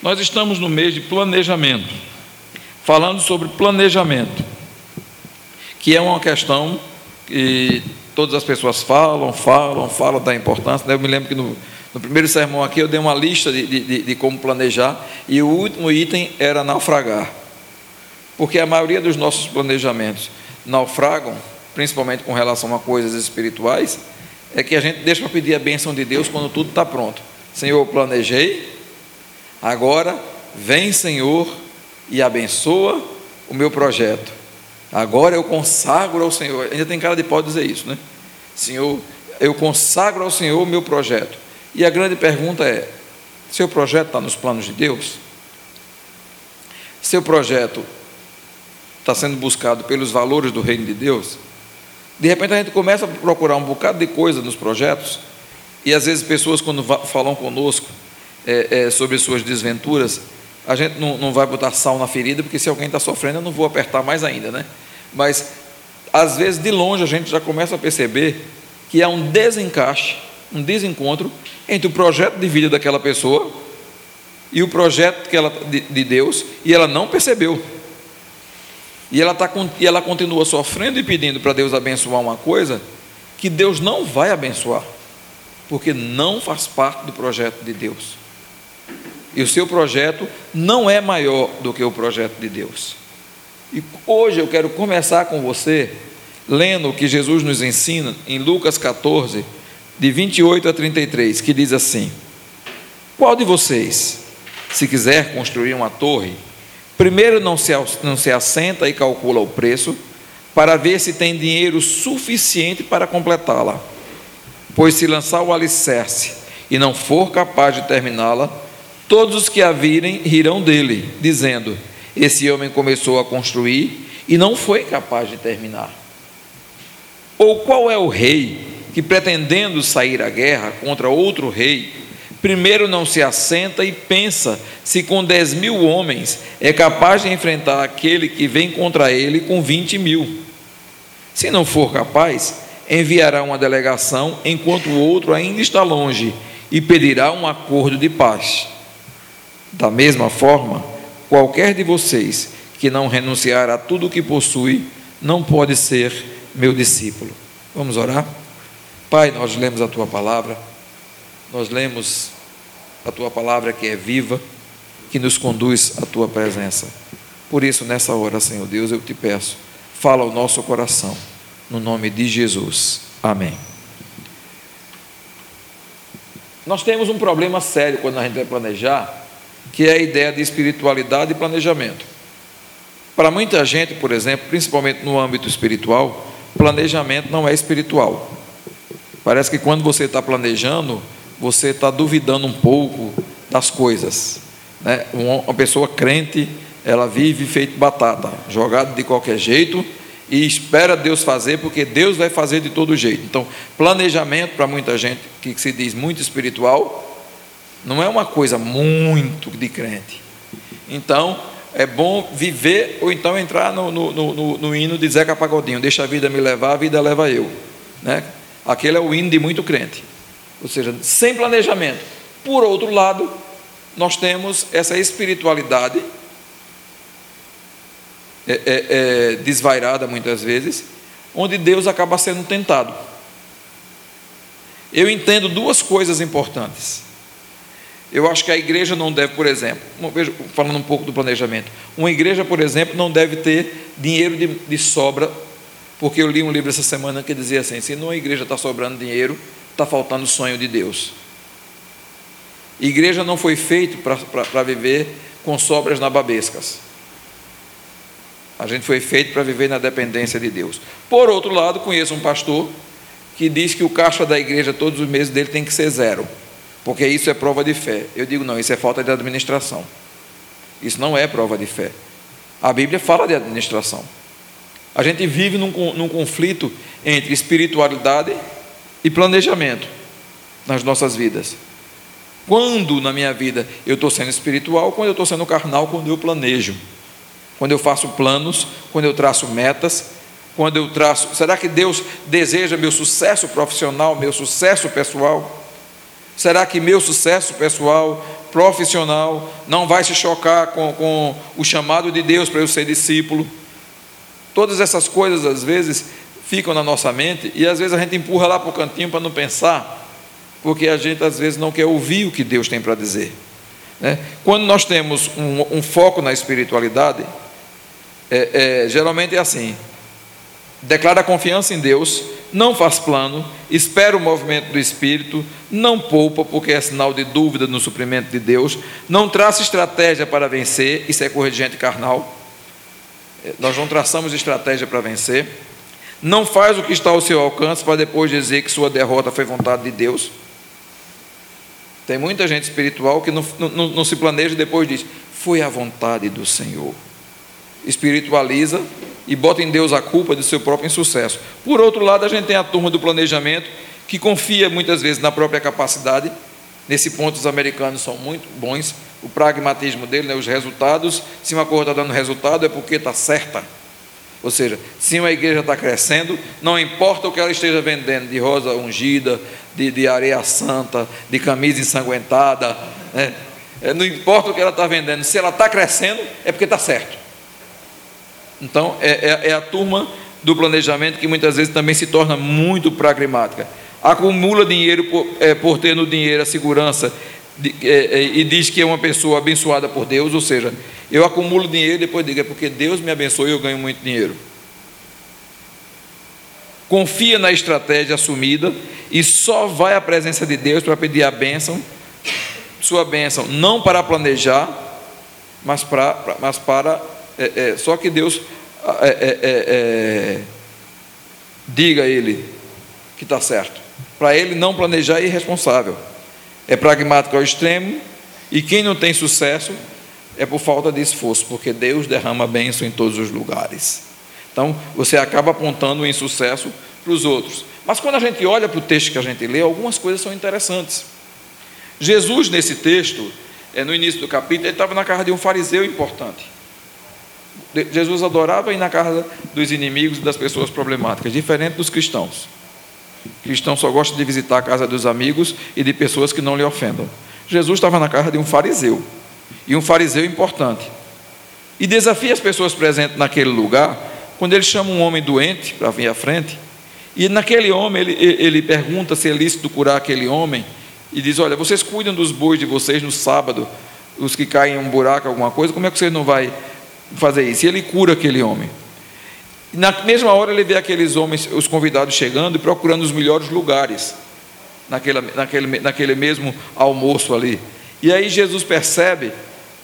Nós estamos no mês de planejamento, falando sobre planejamento, que é uma questão que todas as pessoas falam, falam, falam da importância. Eu me lembro que no, no primeiro sermão aqui eu dei uma lista de, de, de como planejar, e o último item era naufragar. Porque a maioria dos nossos planejamentos naufragam, principalmente com relação a coisas espirituais, é que a gente deixa para pedir a bênção de Deus quando tudo está pronto. Senhor, eu planejei, agora vem, Senhor, e abençoa o meu projeto. Agora eu consagro ao Senhor. Ainda tem cara de pode dizer isso, né? Senhor, eu consagro ao Senhor o meu projeto. E a grande pergunta é: seu projeto está nos planos de Deus? Seu projeto está sendo buscado pelos valores do reino de Deus? De repente a gente começa a procurar um bocado de coisa nos projetos, e às vezes pessoas, quando falam conosco é, é, sobre suas desventuras, a gente não, não vai botar sal na ferida, porque se alguém está sofrendo, eu não vou apertar mais ainda, né? Mas, às vezes, de longe, a gente já começa a perceber que há um desencaixe, um desencontro entre o projeto de vida daquela pessoa e o projeto que ela, de, de Deus, e ela não percebeu. E ela, tá, e ela continua sofrendo e pedindo para Deus abençoar uma coisa que Deus não vai abençoar, porque não faz parte do projeto de Deus. E o seu projeto não é maior do que o projeto de Deus. E hoje eu quero começar com você lendo o que Jesus nos ensina em Lucas 14, de 28 a 33, que diz assim: Qual de vocês, se quiser construir uma torre, Primeiro, não se, não se assenta e calcula o preço, para ver se tem dinheiro suficiente para completá-la. Pois se lançar o alicerce e não for capaz de terminá-la, todos os que a virem rirão dele, dizendo: Esse homem começou a construir e não foi capaz de terminar. Ou qual é o rei que, pretendendo sair à guerra contra outro rei, Primeiro não se assenta e pensa se com 10 mil homens é capaz de enfrentar aquele que vem contra ele com 20 mil. Se não for capaz, enviará uma delegação enquanto o outro ainda está longe e pedirá um acordo de paz. Da mesma forma, qualquer de vocês que não renunciar a tudo o que possui, não pode ser meu discípulo. Vamos orar? Pai, nós lemos a tua palavra nós lemos a tua palavra que é viva, que nos conduz à tua presença. Por isso, nessa hora, Senhor Deus, eu te peço, fala ao nosso coração, no nome de Jesus. Amém. Nós temos um problema sério quando a gente vai planejar, que é a ideia de espiritualidade e planejamento. Para muita gente, por exemplo, principalmente no âmbito espiritual, planejamento não é espiritual. Parece que quando você está planejando, você está duvidando um pouco das coisas. Né? Uma pessoa crente, ela vive feito batata, jogado de qualquer jeito e espera Deus fazer, porque Deus vai fazer de todo jeito. Então, planejamento para muita gente que se diz muito espiritual, não é uma coisa muito de crente. Então, é bom viver ou então entrar no, no, no, no hino de Zeca Pagodinho: Deixa a vida me levar, a vida leva eu. Né? Aquele é o hino de muito crente ou seja, sem planejamento. Por outro lado, nós temos essa espiritualidade é, é, é, desvairada muitas vezes, onde Deus acaba sendo tentado. Eu entendo duas coisas importantes. Eu acho que a igreja não deve, por exemplo, falando um pouco do planejamento, uma igreja, por exemplo, não deve ter dinheiro de, de sobra, porque eu li um livro essa semana que dizia assim: se numa igreja está sobrando dinheiro, está faltando o sonho de Deus. Igreja não foi feito para viver com sobras nababescas. A gente foi feito para viver na dependência de Deus. Por outro lado, conheço um pastor que diz que o caixa da igreja todos os meses dele tem que ser zero, porque isso é prova de fé. Eu digo não, isso é falta de administração. Isso não é prova de fé. A Bíblia fala de administração. A gente vive num, num conflito entre espiritualidade e planejamento nas nossas vidas. Quando na minha vida eu estou sendo espiritual, quando eu estou sendo carnal, quando eu planejo, quando eu faço planos, quando eu traço metas, quando eu traço. Será que Deus deseja meu sucesso profissional, meu sucesso pessoal? Será que meu sucesso pessoal, profissional, não vai se chocar com, com o chamado de Deus para eu ser discípulo. Todas essas coisas, às vezes, ficam na nossa mente e às vezes a gente empurra lá para o cantinho para não pensar, porque a gente às vezes não quer ouvir o que Deus tem para dizer. Né? Quando nós temos um, um foco na espiritualidade, é, é, geralmente é assim: declara confiança em Deus, não faz plano, espera o movimento do Espírito, não poupa, porque é sinal de dúvida no suprimento de Deus, não traça estratégia para vencer, isso é coisa de gente carnal. É, nós não traçamos estratégia para vencer. Não faz o que está ao seu alcance para depois dizer que sua derrota foi vontade de Deus. Tem muita gente espiritual que não, não, não se planeja e depois diz: Foi a vontade do Senhor. Espiritualiza e bota em Deus a culpa do seu próprio insucesso. Por outro lado, a gente tem a turma do planejamento, que confia muitas vezes na própria capacidade. Nesse ponto, os americanos são muito bons. O pragmatismo dele, né, os resultados. Se uma coisa está dando resultado, é porque está certa. Ou seja, se uma igreja está crescendo, não importa o que ela esteja vendendo de rosa ungida, de, de areia santa, de camisa ensanguentada, né? É, não importa o que ela está vendendo, se ela está crescendo, é porque está certo. Então, é, é, é, a turma do planejamento que muitas vezes também se torna muito pragmática. Acumula dinheiro por, é, por ter no dinheiro a segurança de, é, é, e diz que é uma pessoa abençoada por Deus, ou seja, eu acumulo dinheiro e depois digo, é porque Deus me abençoou e eu ganho muito dinheiro. Confia na estratégia assumida e só vai à presença de Deus para pedir a bênção, sua bênção, não para planejar, mas mas para é, é, só que Deus é, é, é, é diga a ele que está certo. Para ele não planejar é irresponsável. É pragmático ao extremo, e quem não tem sucesso é por falta de esforço, porque Deus derrama bênção em todos os lugares. Então, você acaba apontando o insucesso para os outros. Mas quando a gente olha para o texto que a gente lê, algumas coisas são interessantes. Jesus, nesse texto, no início do capítulo, ele estava na casa de um fariseu importante. Jesus adorava ir na casa dos inimigos e das pessoas problemáticas, diferente dos cristãos. Cristão só gosta de visitar a casa dos amigos e de pessoas que não lhe ofendam. Jesus estava na casa de um fariseu e um fariseu importante. E desafia as pessoas presentes naquele lugar, quando ele chama um homem doente para vir à frente, e naquele homem ele, ele pergunta se é lícito curar aquele homem, e diz: Olha, vocês cuidam dos bois de vocês no sábado, os que caem em um buraco, alguma coisa, como é que você não vai fazer isso? E ele cura aquele homem. Na mesma hora ele vê aqueles homens, os convidados chegando e procurando os melhores lugares, naquele, naquele, naquele mesmo almoço ali. E aí Jesus percebe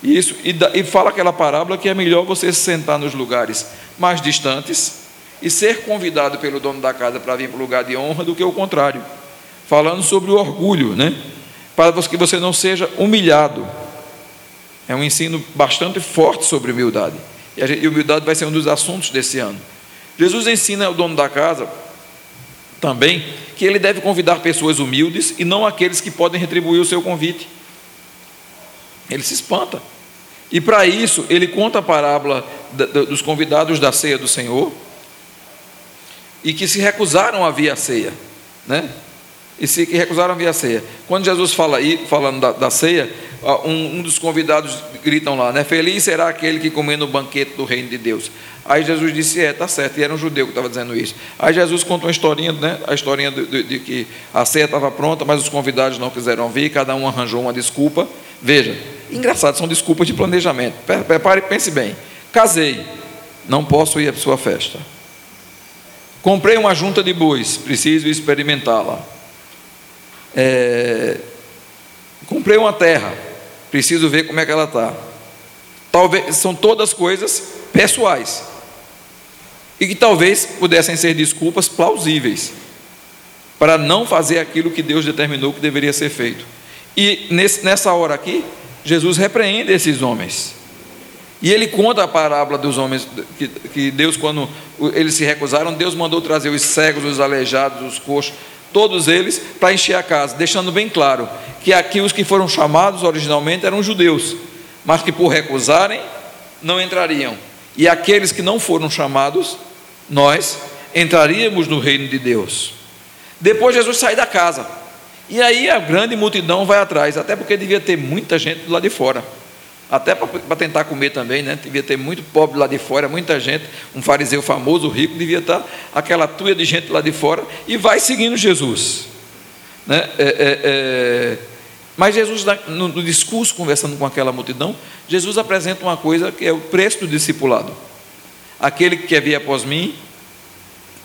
isso e, e fala aquela parábola que é melhor você se sentar nos lugares mais distantes e ser convidado pelo dono da casa para vir para o lugar de honra do que o contrário. Falando sobre o orgulho, né? Para que você não seja humilhado. É um ensino bastante forte sobre humildade. E, humildade vai ser um dos assuntos desse ano. Jesus ensina ao dono da casa também que ele deve convidar pessoas humildes e não aqueles que podem retribuir o seu convite. Ele se espanta. E para isso, ele conta a parábola dos convidados da ceia do Senhor e que se recusaram a vir à ceia, né? E se recusaram a vir à ceia. Quando Jesus fala aí, falando da, da ceia, um, um, dos convidados gritam lá, né? Feliz será aquele que comer no banquete do reino de Deus. Aí Jesus disse, é, tá certo, e era um judeu que estava dizendo isso. Aí Jesus conta uma historinha, né? A historinha de, de, de que a ceia estava pronta, mas os convidados não quiseram vir, cada um arranjou uma desculpa. Veja, engraçado, são desculpas de planejamento. Prepare e pense bem. Casei, não posso ir à sua festa. Comprei uma junta de bois, preciso experimentá-la. É, comprei uma terra, preciso ver como é que ela está. Talvez são todas coisas pessoais e que talvez pudessem ser desculpas plausíveis para não fazer aquilo que Deus determinou que deveria ser feito. E nesse, nessa hora aqui, Jesus repreende esses homens. E ele conta a parábola dos homens que, que, Deus, quando eles se recusaram, Deus mandou trazer os cegos, os aleijados, os coxos, todos eles, para encher a casa, deixando bem claro que aqui os que foram chamados originalmente eram judeus, mas que por recusarem não entrariam. E aqueles que não foram chamados, nós entraríamos no reino de Deus. Depois Jesus sai da casa. E aí a grande multidão vai atrás, até porque devia ter muita gente do lado de fora. Até para tentar comer também, né? Devia ter muito pobre lá de fora, muita gente, um fariseu famoso, rico, devia estar aquela tuia de gente lá de fora e vai seguindo Jesus. Né? É, é, é... Mas Jesus, no, no discurso, conversando com aquela multidão, Jesus apresenta uma coisa que é o preço do discipulado. Aquele que quer vir após mim,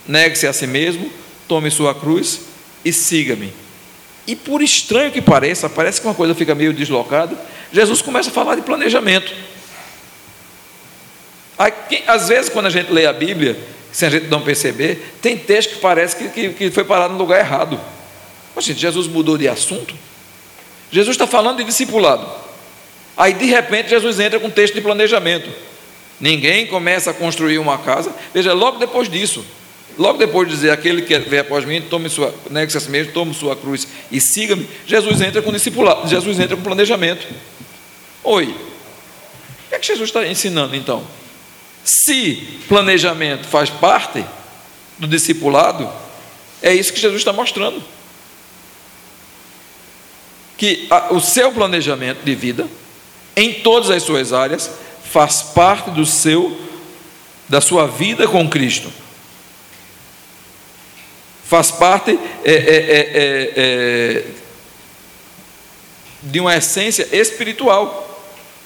negue-se a si mesmo, tome sua cruz e siga-me. E por estranho que pareça, parece que uma coisa fica meio deslocada, Jesus começa a falar de planejamento. às vezes, quando a gente lê a Bíblia, se a gente não perceber, tem texto que parece que, que, que foi parado no lugar errado. Mas, gente, Jesus mudou de assunto. Jesus está falando de discipulado. Aí, de repente, Jesus entra com um texto de planejamento. Ninguém começa a construir uma casa. Veja, logo depois disso, Logo depois de dizer, aquele que vem após mim, tome sua, negue-se a si mesmo, tome sua cruz e siga-me, Jesus entra com discipulado, Jesus entra com planejamento. Oi, o que é que Jesus está ensinando então? Se planejamento faz parte do discipulado, é isso que Jesus está mostrando. Que a, o seu planejamento de vida, em todas as suas áreas, faz parte do seu, da sua vida com Cristo faz parte é é, é, é, é, de uma essência espiritual.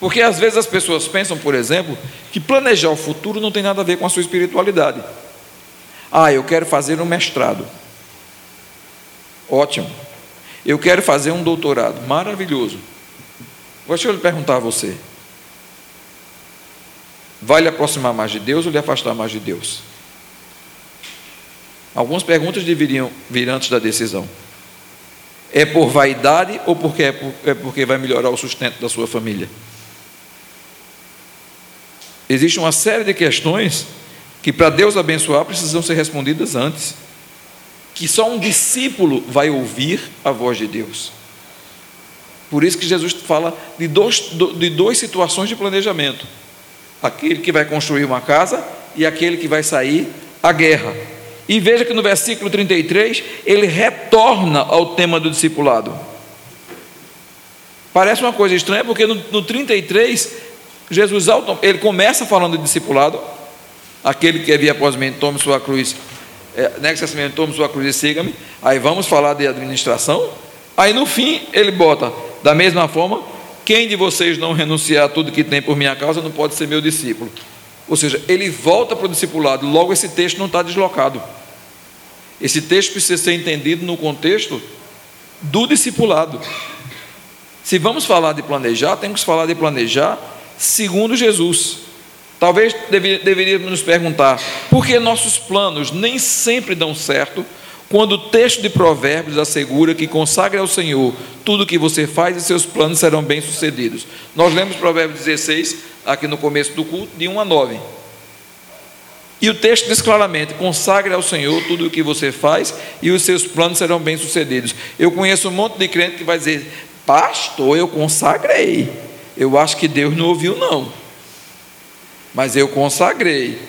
Porque às vezes as pessoas pensam, por exemplo, que planejar o futuro não tem nada a ver com a sua espiritualidade. Ah, eu quero fazer um mestrado. Ótimo. Eu quero fazer um doutorado. Maravilhoso. Deixa eu lhe perguntar a você. Vai lhe aproximar mais de Deus ou lhe afastar mais de Deus? Algumas perguntas deveriam vir antes da decisão. É por vaidade ou porque é, por, é porque vai melhorar o sustento da sua família? Existe uma série de questões que, para Deus abençoar, precisam ser respondidas antes. Que só um discípulo vai ouvir a voz de Deus. Por isso que Jesus fala de, dois, de duas situações de planejamento: aquele que vai construir uma casa e aquele que vai sair à guerra. E veja que no versículo 33 ele retorna ao tema do discipulado. Parece uma coisa estranha, porque no, no 33, Jesus ele começa falando de discipulado. Aquele que havia após mim, tome sua cruz, é, negue-se mesmo, tome sua cruz e siga-me. Aí vamos falar de administração. Aí no fim ele bota, da mesma forma, quem de vocês não renunciar a tudo que tem por minha causa não pode ser meu discípulo. Ou seja, ele volta para o discipulado, logo esse texto não está deslocado. Esse texto precisa ser entendido no contexto do discipulado. Se vamos falar de planejar, temos que falar de planejar segundo Jesus. Talvez deveríamos nos perguntar por que nossos planos nem sempre dão certo quando o texto de Provérbios assegura que consagre ao Senhor tudo o que você faz e seus planos serão bem-sucedidos. Nós lemos Provérbios 16, aqui no começo do culto, de 1 a 9. E o texto diz claramente: consagre ao Senhor tudo o que você faz e os seus planos serão bem-sucedidos. Eu conheço um monte de crente que vai dizer: Pastor, eu consagrei. Eu acho que Deus não ouviu, não. Mas eu consagrei.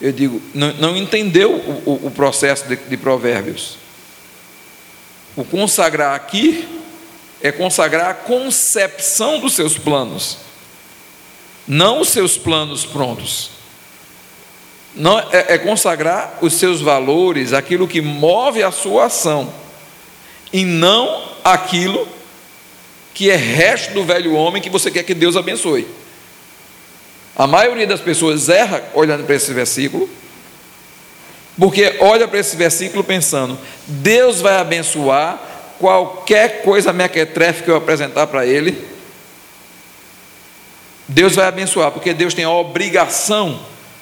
Eu digo, não, não entendeu o, o, o processo de, de Provérbios. O consagrar aqui é consagrar a concepção dos seus planos, não os seus planos prontos. Não, é, é consagrar os seus valores, aquilo que move a sua ação, e não aquilo que é resto do velho homem que você quer que Deus abençoe. A maioria das pessoas erra olhando para esse versículo, porque olha para esse versículo pensando: Deus vai abençoar qualquer coisa mequetrefe que eu apresentar para Ele. Deus vai abençoar, porque Deus tem a obrigação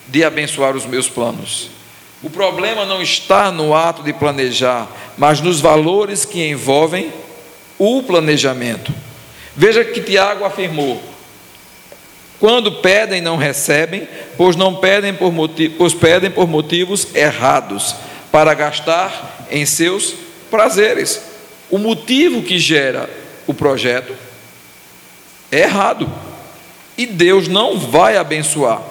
de abençoar os meus planos. O problema não está no ato de planejar, mas nos valores que envolvem o planejamento. Veja que Tiago afirmou: quando pedem, não recebem, pois não pedem por, motiv pois pedem por motivos errados, para gastar em seus prazeres. O motivo que gera o projeto é errado. E Deus não vai abençoar.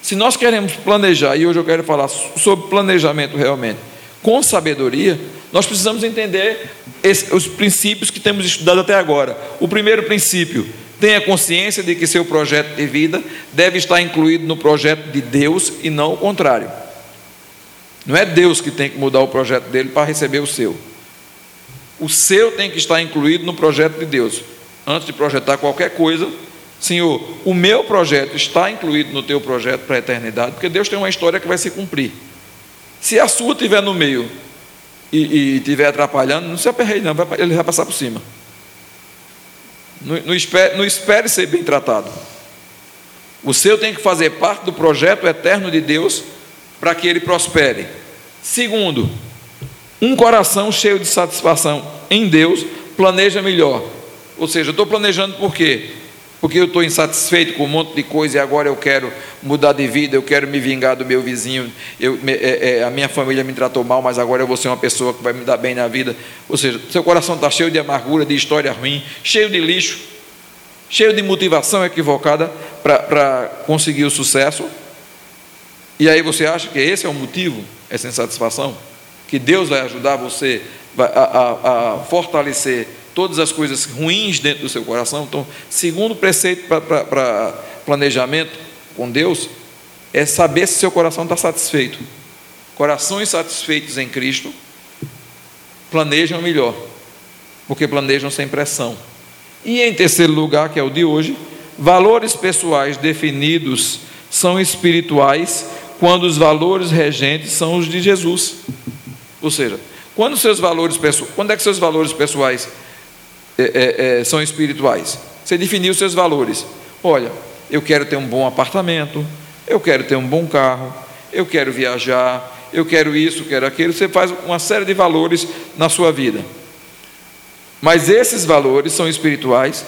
Se nós queremos planejar, e hoje eu quero falar sobre planejamento realmente, com sabedoria, nós precisamos entender esse, os princípios que temos estudado até agora. O primeiro princípio, tenha consciência de que seu projeto de vida deve estar incluído no projeto de Deus e não o contrário. Não é Deus que tem que mudar o projeto dele para receber o seu. O seu tem que estar incluído no projeto de Deus. Antes de projetar qualquer coisa, Senhor, o meu projeto está incluído no teu projeto para a eternidade, porque Deus tem uma história que vai se cumprir. Se a sua estiver no meio e estiver atrapalhando, não se aperreie, não, ele vai passar por cima. Não, espere, não espere ser bem tratado. O seu tem que fazer parte do projeto eterno de Deus para que ele prospere. Segundo, um coração cheio de satisfação em Deus planeja melhor. Ou seja, eu estou planejando por quê? Porque eu estou insatisfeito com um monte de coisa e agora eu quero mudar de vida, eu quero me vingar do meu vizinho, eu, é, é, a minha família me tratou mal, mas agora eu vou ser uma pessoa que vai me dar bem na vida. Ou seja, seu coração está cheio de amargura, de história ruim, cheio de lixo, cheio de motivação equivocada para conseguir o sucesso. E aí você acha que esse é o motivo, essa insatisfação? Que Deus vai ajudar você a, a, a fortalecer todas as coisas ruins dentro do seu coração. Então, segundo preceito para planejamento com Deus, é saber se seu coração está satisfeito. Corações satisfeitos em Cristo planejam melhor, porque planejam sem pressão. E em terceiro lugar, que é o de hoje, valores pessoais definidos são espirituais quando os valores regentes são os de Jesus. Ou seja, quando seus valores pessoais, quando é que seus valores pessoais é, é, é, são espirituais. Você definiu seus valores. Olha, eu quero ter um bom apartamento, eu quero ter um bom carro, eu quero viajar, eu quero isso, quero aquilo. Você faz uma série de valores na sua vida. Mas esses valores são espirituais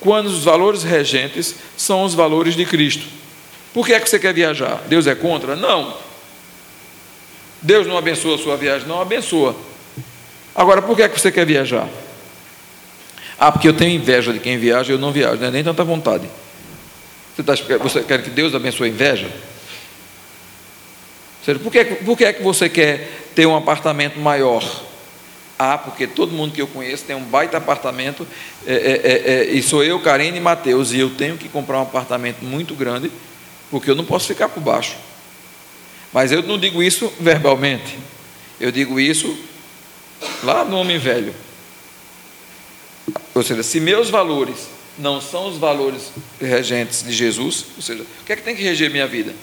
quando os valores regentes são os valores de Cristo. Por que é que você quer viajar? Deus é contra? Não. Deus não abençoa a sua viagem? Não abençoa. Agora, por que é que você quer viajar? Ah, porque eu tenho inveja de quem viaja e eu não viajo, não é nem tanta vontade. Você, tá, você quer que Deus abençoe a inveja? Seja, por, que, por que é que você quer ter um apartamento maior? Ah, porque todo mundo que eu conheço tem um baita apartamento, é, é, é, é, e sou eu, Karine e Mateus, e eu tenho que comprar um apartamento muito grande, porque eu não posso ficar por baixo. Mas eu não digo isso verbalmente, eu digo isso lá no homem velho. Ou seja, se meus valores não são os valores regentes de Jesus, ou seja, o que é que tem que reger minha vida?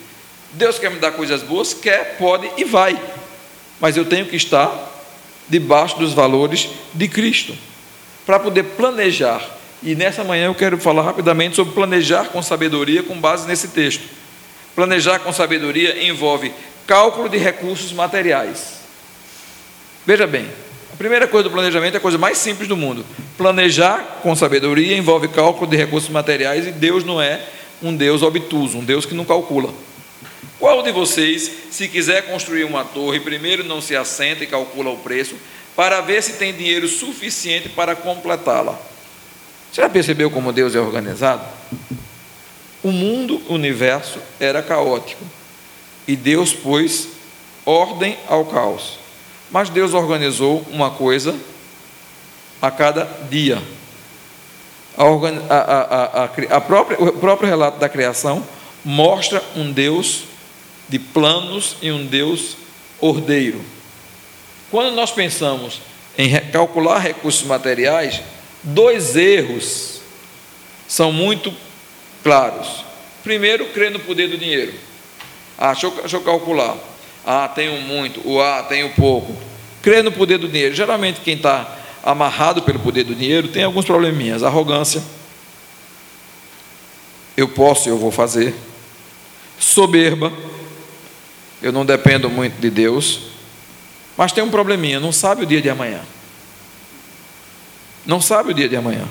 Deus quer me dar coisas boas? Quer, pode e vai. Mas eu tenho que estar debaixo dos valores de Cristo, para poder planejar. E nessa manhã eu quero falar rapidamente sobre planejar com sabedoria com base nesse texto. Planejar com sabedoria envolve cálculo de recursos materiais. Veja bem, Primeira coisa do planejamento é a coisa mais simples do mundo. Planejar com sabedoria envolve cálculo de recursos materiais e Deus não é um Deus obtuso, um Deus que não calcula. Qual de vocês, se quiser construir uma torre, primeiro não se assenta e calcula o preço para ver se tem dinheiro suficiente para completá-la? Você já percebeu como Deus é organizado? O mundo, o universo era caótico e Deus pôs ordem ao caos. Mas Deus organizou uma coisa a cada dia. A, a, a, a própria, o próprio relato da criação mostra um Deus de planos e um Deus ordeiro. Quando nós pensamos em calcular recursos materiais, dois erros são muito claros. Primeiro, crer no poder do dinheiro. Ah, deixa eu, deixa eu calcular. Ah, tenho muito, o A, tenho pouco. Crer no poder do dinheiro. Geralmente, quem está amarrado pelo poder do dinheiro tem alguns probleminhas. Arrogância. Eu posso eu vou fazer. Soberba. Eu não dependo muito de Deus. Mas tem um probleminha, não sabe o dia de amanhã. Não sabe o dia de amanhã.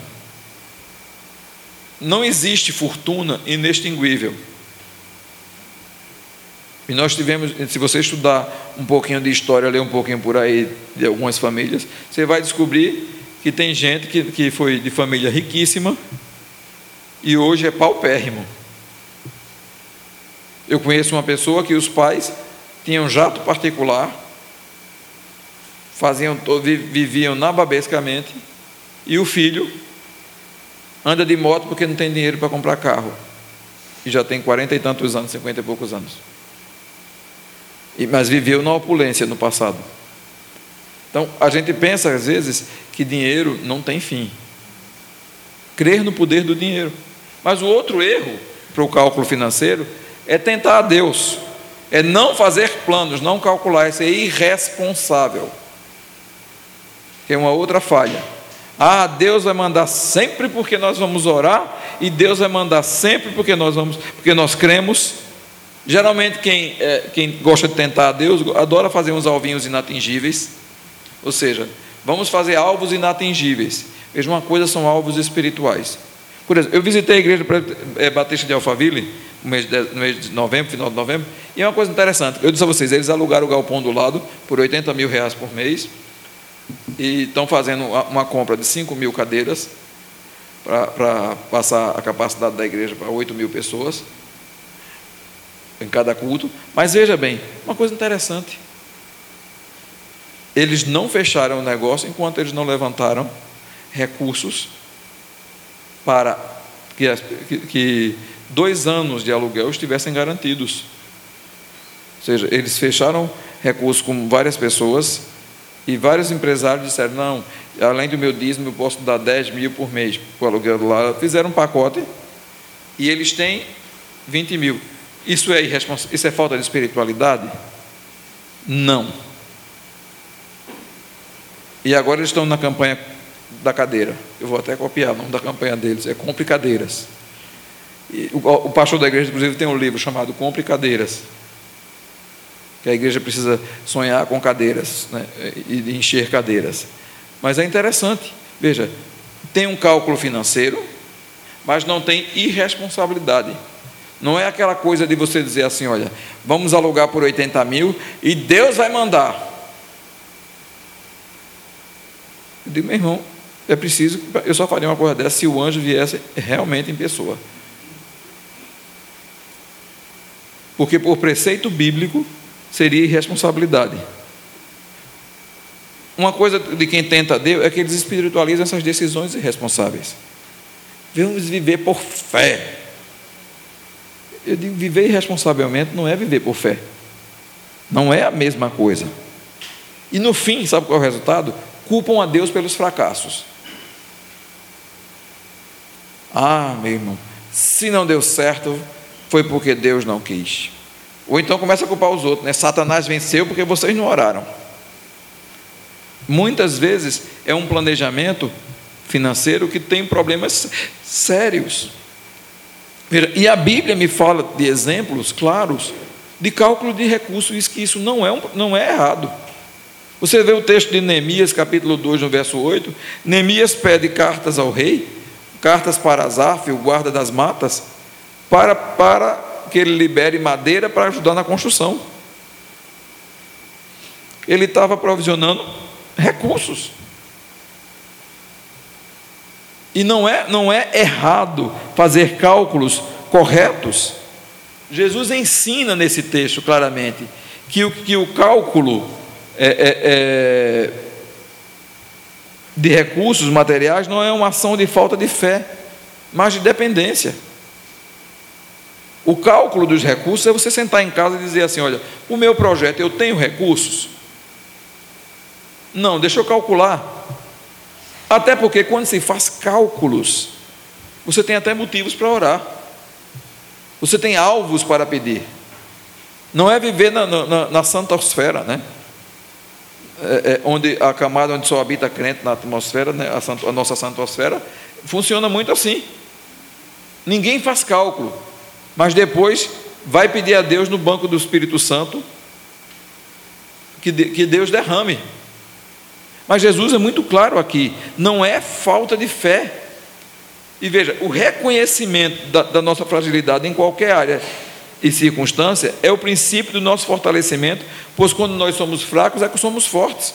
Não existe fortuna inextinguível. E nós tivemos, se você estudar um pouquinho de história, ler um pouquinho por aí de algumas famílias, você vai descobrir que tem gente que, que foi de família riquíssima e hoje é paupérrimo. Eu conheço uma pessoa que os pais tinham jato particular, faziam, viviam nababescamente, e o filho anda de moto porque não tem dinheiro para comprar carro. E já tem quarenta e tantos anos, cinquenta e poucos anos. Mas viveu na opulência no passado. Então, a gente pensa às vezes que dinheiro não tem fim. Crer no poder do dinheiro. Mas o outro erro para o cálculo financeiro é tentar a Deus. É não fazer planos, não calcular, isso é irresponsável. É uma outra falha. Ah, Deus vai mandar sempre porque nós vamos orar, e Deus vai mandar sempre porque nós vamos, porque nós cremos. Geralmente quem, é, quem gosta de tentar a Deus adora fazer uns alvinhos inatingíveis. Ou seja, vamos fazer alvos inatingíveis. Veja uma coisa, são alvos espirituais. Por exemplo, eu visitei a igreja é, Batista de Alphaville no mês, de, no mês de novembro, final de novembro, e é uma coisa interessante. Eu disse a vocês, eles alugaram o galpão do lado por 80 mil reais por mês e estão fazendo uma compra de 5 mil cadeiras para passar a capacidade da igreja para 8 mil pessoas em cada culto. Mas veja bem, uma coisa interessante. Eles não fecharam o negócio enquanto eles não levantaram recursos para que, que dois anos de aluguel estivessem garantidos. Ou seja, eles fecharam recursos com várias pessoas e vários empresários disseram: não, além do meu dízimo, eu posso dar 10 mil por mês para o aluguel lar. Fizeram um pacote e eles têm 20 mil. Isso é, Isso é falta de espiritualidade? Não. E agora eles estão na campanha da cadeira. Eu vou até copiar o nome da campanha deles: é Complicadeiras. E o, o pastor da igreja, inclusive, tem um livro chamado Complicadeiras que a igreja precisa sonhar com cadeiras né, e encher cadeiras. Mas é interessante, veja, tem um cálculo financeiro, mas não tem irresponsabilidade. Não é aquela coisa de você dizer assim: olha, vamos alugar por 80 mil e Deus vai mandar. Eu digo, meu irmão, é preciso, eu só faria uma coisa dessa se o anjo viesse realmente em pessoa. Porque por preceito bíblico, seria irresponsabilidade. Uma coisa de quem tenta Deus é que eles espiritualizam essas decisões irresponsáveis. Vamos viver por fé. Eu digo, viver irresponsavelmente não é viver por fé. Não é a mesma coisa. E no fim, sabe qual é o resultado? Culpam a Deus pelos fracassos. Ah, meu irmão, se não deu certo, foi porque Deus não quis. Ou então começa a culpar os outros, né? Satanás venceu porque vocês não oraram. Muitas vezes é um planejamento financeiro que tem problemas sérios. E a Bíblia me fala de exemplos claros de cálculo de recursos, e que isso não é, um, não é errado. Você vê o texto de Neemias, capítulo 2, no verso 8. Neemias pede cartas ao rei, cartas para Azaf, o guarda das matas, para, para que ele libere madeira para ajudar na construção. Ele estava provisionando recursos. E não é, não é errado fazer cálculos corretos. Jesus ensina nesse texto claramente que o, que o cálculo é, é, é, de recursos materiais não é uma ação de falta de fé, mas de dependência. O cálculo dos recursos é você sentar em casa e dizer assim: olha, o meu projeto, eu tenho recursos? Não, deixa eu calcular. Até porque quando se faz cálculos, você tem até motivos para orar. Você tem alvos para pedir. Não é viver na, na, na santosfera, né? É, é, onde a camada onde só habita crente na atmosfera, né? a, santo, a nossa santosfera, funciona muito assim. Ninguém faz cálculo mas depois vai pedir a Deus no banco do Espírito Santo que, que Deus derrame. Mas Jesus é muito claro aqui: não é falta de fé. E veja, o reconhecimento da, da nossa fragilidade em qualquer área e circunstância é o princípio do nosso fortalecimento, pois quando nós somos fracos é que somos fortes.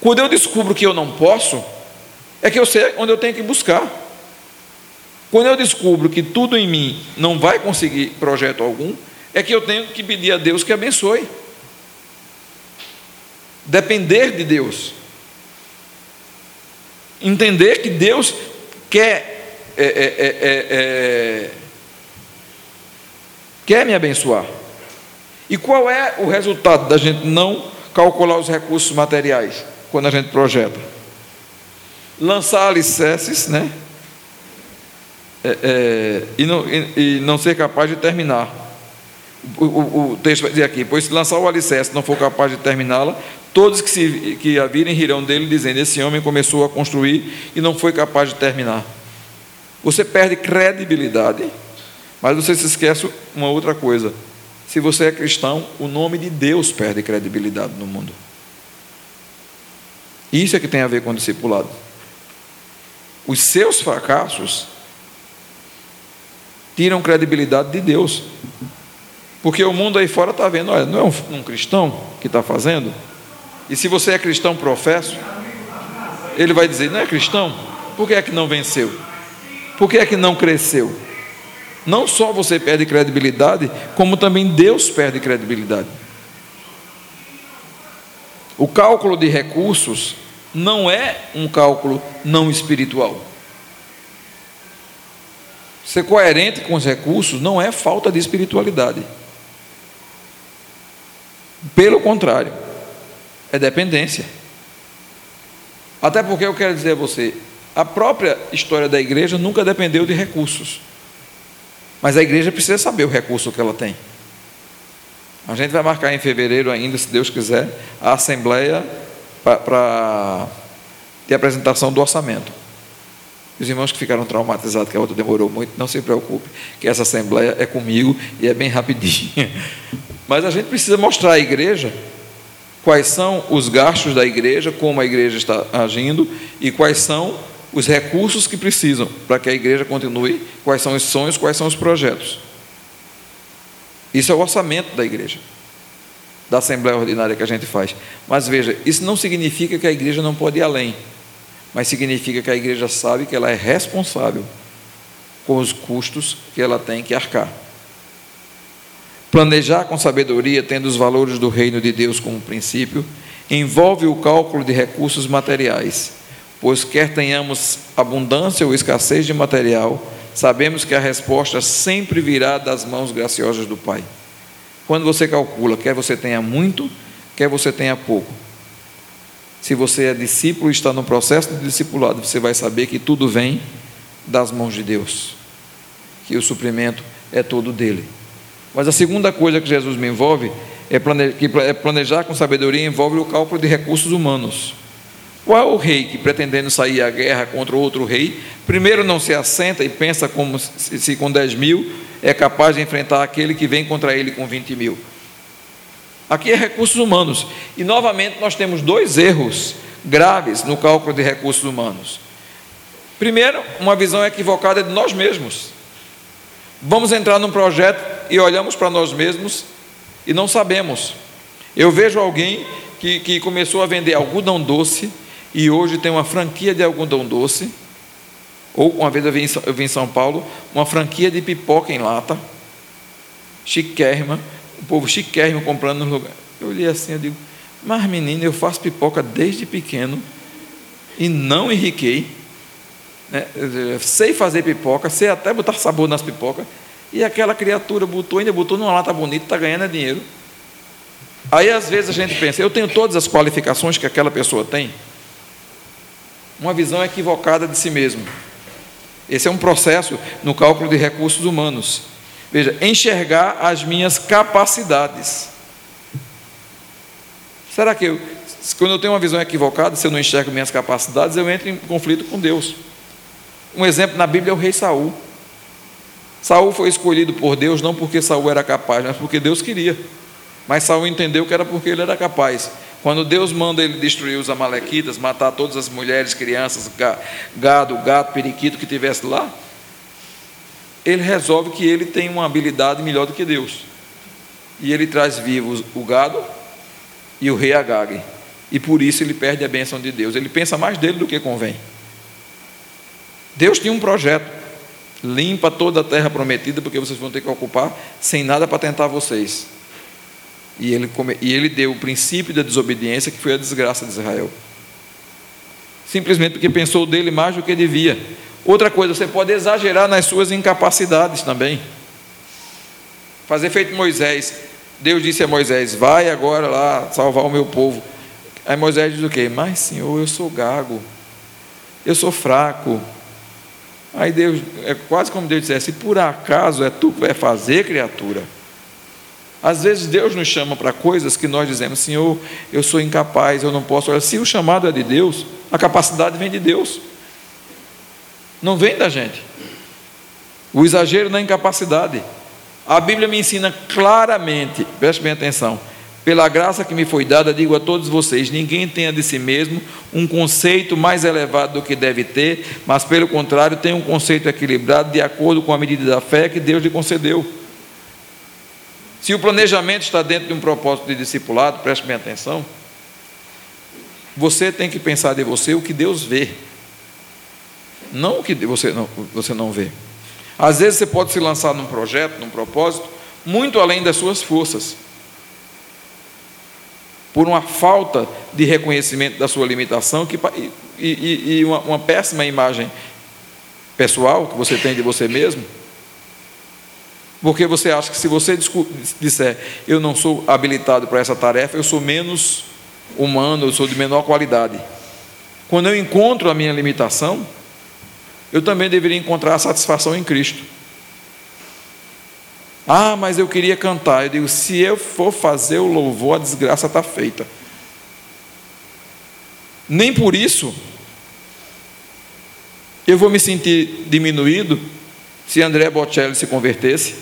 Quando eu descubro que eu não posso, é que eu sei onde eu tenho que buscar. Quando eu descubro que tudo em mim não vai conseguir projeto algum, é que eu tenho que pedir a Deus que abençoe. Depender de Deus. Entender que Deus quer, é, é, é, quer me abençoar. E qual é o resultado da gente não calcular os recursos materiais quando a gente projeta? Lançar alicerces, né? É, é, e, não, e, e, não, ser capaz de terminar. O, o, o, texto vai dizer aqui: pois se lançar o alicerce não for capaz de terminá-la, todos que, se, que a virem rirão dele, dizendo: Esse homem começou a construir e não foi capaz de terminar. Você perde credibilidade, mas você se esquece uma outra coisa: se você é cristão, o nome de Deus perde credibilidade no mundo. Isso é que tem a ver com o discipulado. Os seus fracassos tiram credibilidade de Deus. Porque o mundo aí fora está vendo, olha, não é um, um cristão que está fazendo? E se você é cristão professo, ele vai dizer, não é cristão? Por que é que não venceu? Por que é que não cresceu? Não só você perde credibilidade, como também Deus perde credibilidade. O cálculo de recursos não é um cálculo não espiritual. Ser coerente com os recursos não é falta de espiritualidade. Pelo contrário, é dependência. Até porque eu quero dizer a você, a própria história da igreja nunca dependeu de recursos. Mas a igreja precisa saber o recurso que ela tem. A gente vai marcar em fevereiro ainda, se Deus quiser, a assembleia para ter apresentação do orçamento. Os irmãos que ficaram traumatizados, que a outra demorou muito, não se preocupe, que essa assembleia é comigo e é bem rapidinho. Mas a gente precisa mostrar à igreja quais são os gastos da igreja, como a igreja está agindo e quais são os recursos que precisam para que a igreja continue, quais são os sonhos, quais são os projetos. Isso é o orçamento da igreja, da assembleia ordinária que a gente faz. Mas veja, isso não significa que a igreja não pode ir além mas significa que a igreja sabe que ela é responsável com os custos que ela tem que arcar. Planejar com sabedoria, tendo os valores do reino de Deus como princípio, envolve o cálculo de recursos materiais, pois quer tenhamos abundância ou escassez de material, sabemos que a resposta sempre virá das mãos graciosas do Pai. Quando você calcula, quer você tenha muito, quer você tenha pouco, se você é discípulo e está no processo de discipulado, você vai saber que tudo vem das mãos de Deus, que o suprimento é todo dele. Mas a segunda coisa que Jesus me envolve é, é planejar com sabedoria envolve o cálculo de recursos humanos. Qual é o rei que, pretendendo sair à guerra contra outro rei, primeiro não se assenta e pensa como se, se com 10 mil é capaz de enfrentar aquele que vem contra ele com 20 mil? Aqui é recursos humanos. E novamente nós temos dois erros graves no cálculo de recursos humanos. Primeiro, uma visão equivocada de nós mesmos. Vamos entrar num projeto e olhamos para nós mesmos e não sabemos. Eu vejo alguém que, que começou a vender algodão doce e hoje tem uma franquia de algodão doce. Ou uma vez eu vi, em, eu vi em São Paulo, uma franquia de pipoca em lata, chiquérrima, o povo chiquérrimo comprando no lugar. Eu olhei assim, eu digo, mas menino, eu faço pipoca desde pequeno e não enriquei. Né? Sei fazer pipoca, sei até botar sabor nas pipocas. E aquela criatura botou, ainda botou numa lata bonita, está ganhando dinheiro. Aí às vezes a gente pensa, eu tenho todas as qualificações que aquela pessoa tem. Uma visão equivocada de si mesmo. Esse é um processo no cálculo de recursos humanos. Veja, enxergar as minhas capacidades. Será que eu, quando eu tenho uma visão equivocada, se eu não enxergo minhas capacidades, eu entro em conflito com Deus? Um exemplo na Bíblia é o rei Saul. Saul foi escolhido por Deus não porque Saul era capaz, mas porque Deus queria. Mas Saul entendeu que era porque ele era capaz. Quando Deus manda ele destruir os amalequitas, matar todas as mulheres, crianças, gado, gato, periquito que tivesse lá, ele resolve que ele tem uma habilidade melhor do que Deus. E ele traz vivos o gado e o rei Agag. E por isso ele perde a bênção de Deus. Ele pensa mais dele do que convém. Deus tinha um projeto. Limpa toda a terra prometida, porque vocês vão ter que ocupar sem nada para tentar vocês. E ele, e ele deu o princípio da desobediência, que foi a desgraça de Israel. Simplesmente porque pensou dele mais do que devia. Outra coisa, você pode exagerar nas suas incapacidades também. Fazer feito Moisés. Deus disse a Moisés: Vai agora lá salvar o meu povo. Aí Moisés diz o quê? Mas, Senhor, eu sou gago, eu sou fraco. Aí Deus, é quase como Deus dissesse: Por acaso é tu que vai fazer, criatura? Às vezes Deus nos chama para coisas que nós dizemos: Senhor, eu sou incapaz, eu não posso. Olha, se o chamado é de Deus, a capacidade vem de Deus, não vem da gente. O exagero na incapacidade. A Bíblia me ensina claramente, preste bem atenção, pela graça que me foi dada, digo a todos vocês: ninguém tenha de si mesmo um conceito mais elevado do que deve ter, mas pelo contrário, tenha um conceito equilibrado de acordo com a medida da fé que Deus lhe concedeu. Se o planejamento está dentro de um propósito de discipulado, preste bem atenção, você tem que pensar de você o que Deus vê, não o que você não, você não vê. Às vezes você pode se lançar num projeto, num propósito, muito além das suas forças. Por uma falta de reconhecimento da sua limitação que, e, e, e uma, uma péssima imagem pessoal que você tem de você mesmo. Porque você acha que se você disser, eu não sou habilitado para essa tarefa, eu sou menos humano, eu sou de menor qualidade. Quando eu encontro a minha limitação, eu também deveria encontrar a satisfação em Cristo. Ah, mas eu queria cantar. Eu digo: se eu for fazer o louvor, a desgraça está feita. Nem por isso eu vou me sentir diminuído se André Bocelli se convertesse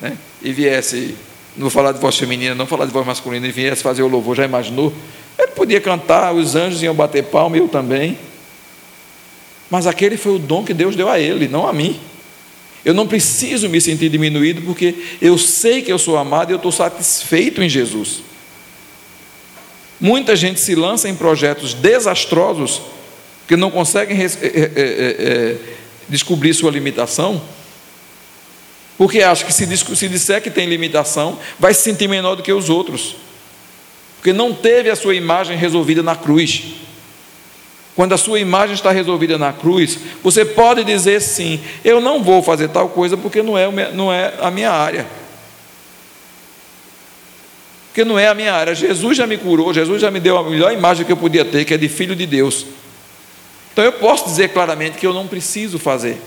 né, e viesse, não vou falar de voz feminina, não falar de voz masculina, e viesse fazer o louvor, já imaginou? Ele podia cantar, os anjos iam bater palma, eu também. Mas aquele foi o dom que Deus deu a ele, não a mim. Eu não preciso me sentir diminuído, porque eu sei que eu sou amado e eu estou satisfeito em Jesus. Muita gente se lança em projetos desastrosos, que não conseguem é, é, é, descobrir sua limitação, porque acha que se, se disser que tem limitação, vai se sentir menor do que os outros, porque não teve a sua imagem resolvida na cruz. Quando a sua imagem está resolvida na cruz, você pode dizer sim, eu não vou fazer tal coisa porque não é, não é a minha área. Porque não é a minha área. Jesus já me curou, Jesus já me deu a melhor imagem que eu podia ter, que é de filho de Deus. Então eu posso dizer claramente que eu não preciso fazer.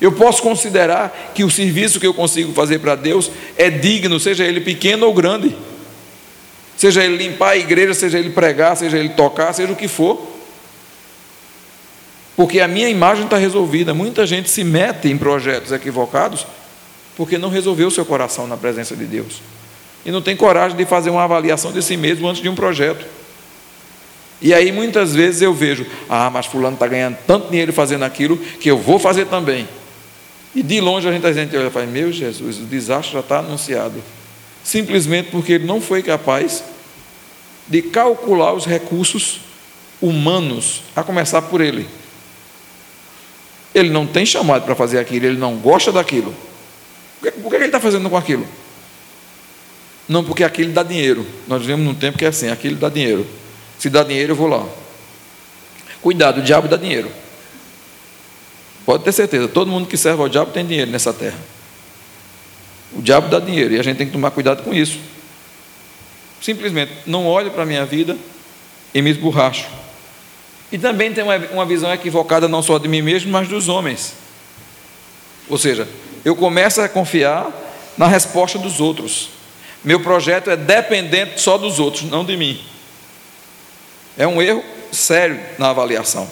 Eu posso considerar que o serviço que eu consigo fazer para Deus é digno, seja ele pequeno ou grande. Seja ele limpar a igreja, seja ele pregar, seja ele tocar, seja o que for porque a minha imagem está resolvida. Muita gente se mete em projetos equivocados porque não resolveu seu coração na presença de Deus. E não tem coragem de fazer uma avaliação de si mesmo antes de um projeto. E aí muitas vezes eu vejo, ah, mas fulano está ganhando tanto dinheiro fazendo aquilo que eu vou fazer também. E de longe a gente, a gente olha e fala, meu Jesus, o desastre já está anunciado. Simplesmente porque ele não foi capaz de calcular os recursos humanos, a começar por ele. Ele não tem chamado para fazer aquilo, ele não gosta daquilo. Por que, ele está fazendo com aquilo? Não, porque aquilo dá dinheiro. Nós vivemos num tempo que é assim: aquilo dá dinheiro. Se dá dinheiro, eu vou lá. Cuidado, o diabo dá dinheiro. Pode ter certeza, todo mundo que serve ao diabo tem dinheiro nessa terra. O diabo dá dinheiro e a gente tem que tomar cuidado com isso. Simplesmente não olho para a minha vida e me esborracho. E também tem uma, uma visão equivocada não só de mim mesmo, mas dos homens. Ou seja, eu começo a confiar na resposta dos outros. Meu projeto é dependente só dos outros, não de mim. É um erro sério na avaliação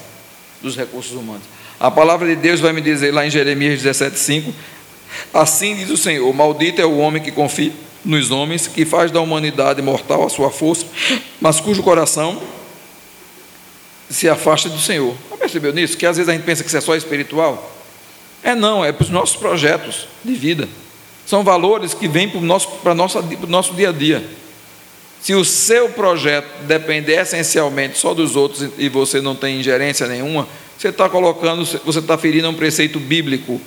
dos recursos humanos. A palavra de Deus vai me dizer lá em Jeremias 17,5: Assim diz o Senhor: Maldito é o homem que confia nos homens, que faz da humanidade mortal a sua força, mas cujo coração se afasta do Senhor. Não percebeu nisso? Que às vezes a gente pensa que isso é só espiritual? É não, é para os nossos projetos de vida. São valores que vêm para o nosso, para para o nosso dia a dia. Se o seu projeto depender essencialmente só dos outros e você não tem ingerência nenhuma, você está colocando, você está ferindo um preceito bíblico.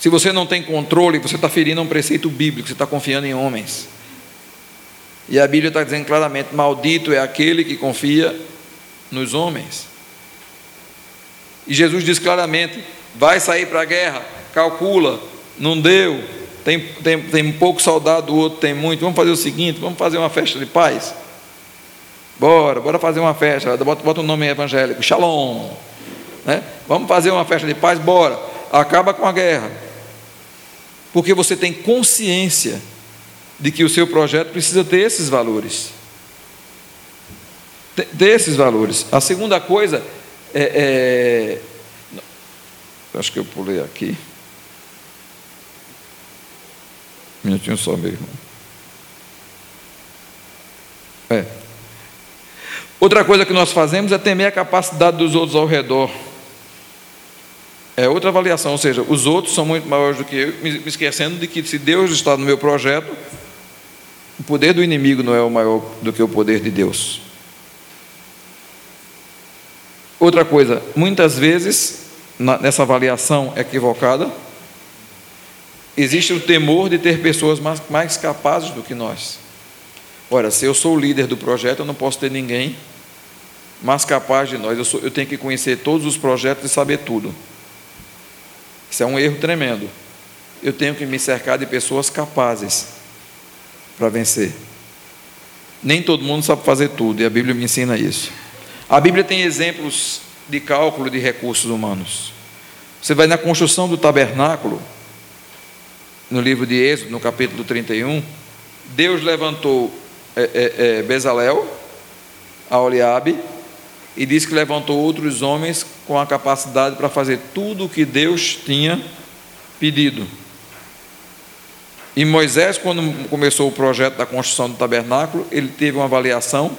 Se você não tem controle, você está ferindo um preceito bíblico, você está confiando em homens. E a Bíblia está dizendo claramente: maldito é aquele que confia nos homens. E Jesus diz claramente: vai sair para a guerra, calcula, não deu, tem, tem, tem pouco soldado, o outro tem muito. Vamos fazer o seguinte: vamos fazer uma festa de paz. Bora, bora fazer uma festa. Bota, bota um nome evangélico: Shalom. Né? Vamos fazer uma festa de paz, bora. Acaba com a guerra. Porque você tem consciência de que o seu projeto precisa ter esses valores. Ter esses valores. A segunda coisa é, é acho que eu pulei aqui. Um minutinho só, meu irmão. É. Outra coisa que nós fazemos é temer a capacidade dos outros ao redor. É outra avaliação, ou seja, os outros são muito maiores do que eu, me esquecendo de que se Deus está no meu projeto, o poder do inimigo não é o maior do que o poder de Deus. Outra coisa, muitas vezes, nessa avaliação equivocada, existe o temor de ter pessoas mais, mais capazes do que nós. Ora, se eu sou o líder do projeto, eu não posso ter ninguém mais capaz de nós. Eu, sou, eu tenho que conhecer todos os projetos e saber tudo. Isso é um erro tremendo. Eu tenho que me cercar de pessoas capazes para vencer. Nem todo mundo sabe fazer tudo, e a Bíblia me ensina isso. A Bíblia tem exemplos de cálculo de recursos humanos. Você vai na construção do tabernáculo, no livro de Êxodo, no capítulo 31, Deus levantou é, é, é, Bezalel, a Oliabe, e disse que levantou outros homens com a capacidade para fazer tudo o que Deus tinha pedido. E Moisés, quando começou o projeto da construção do tabernáculo, ele teve uma avaliação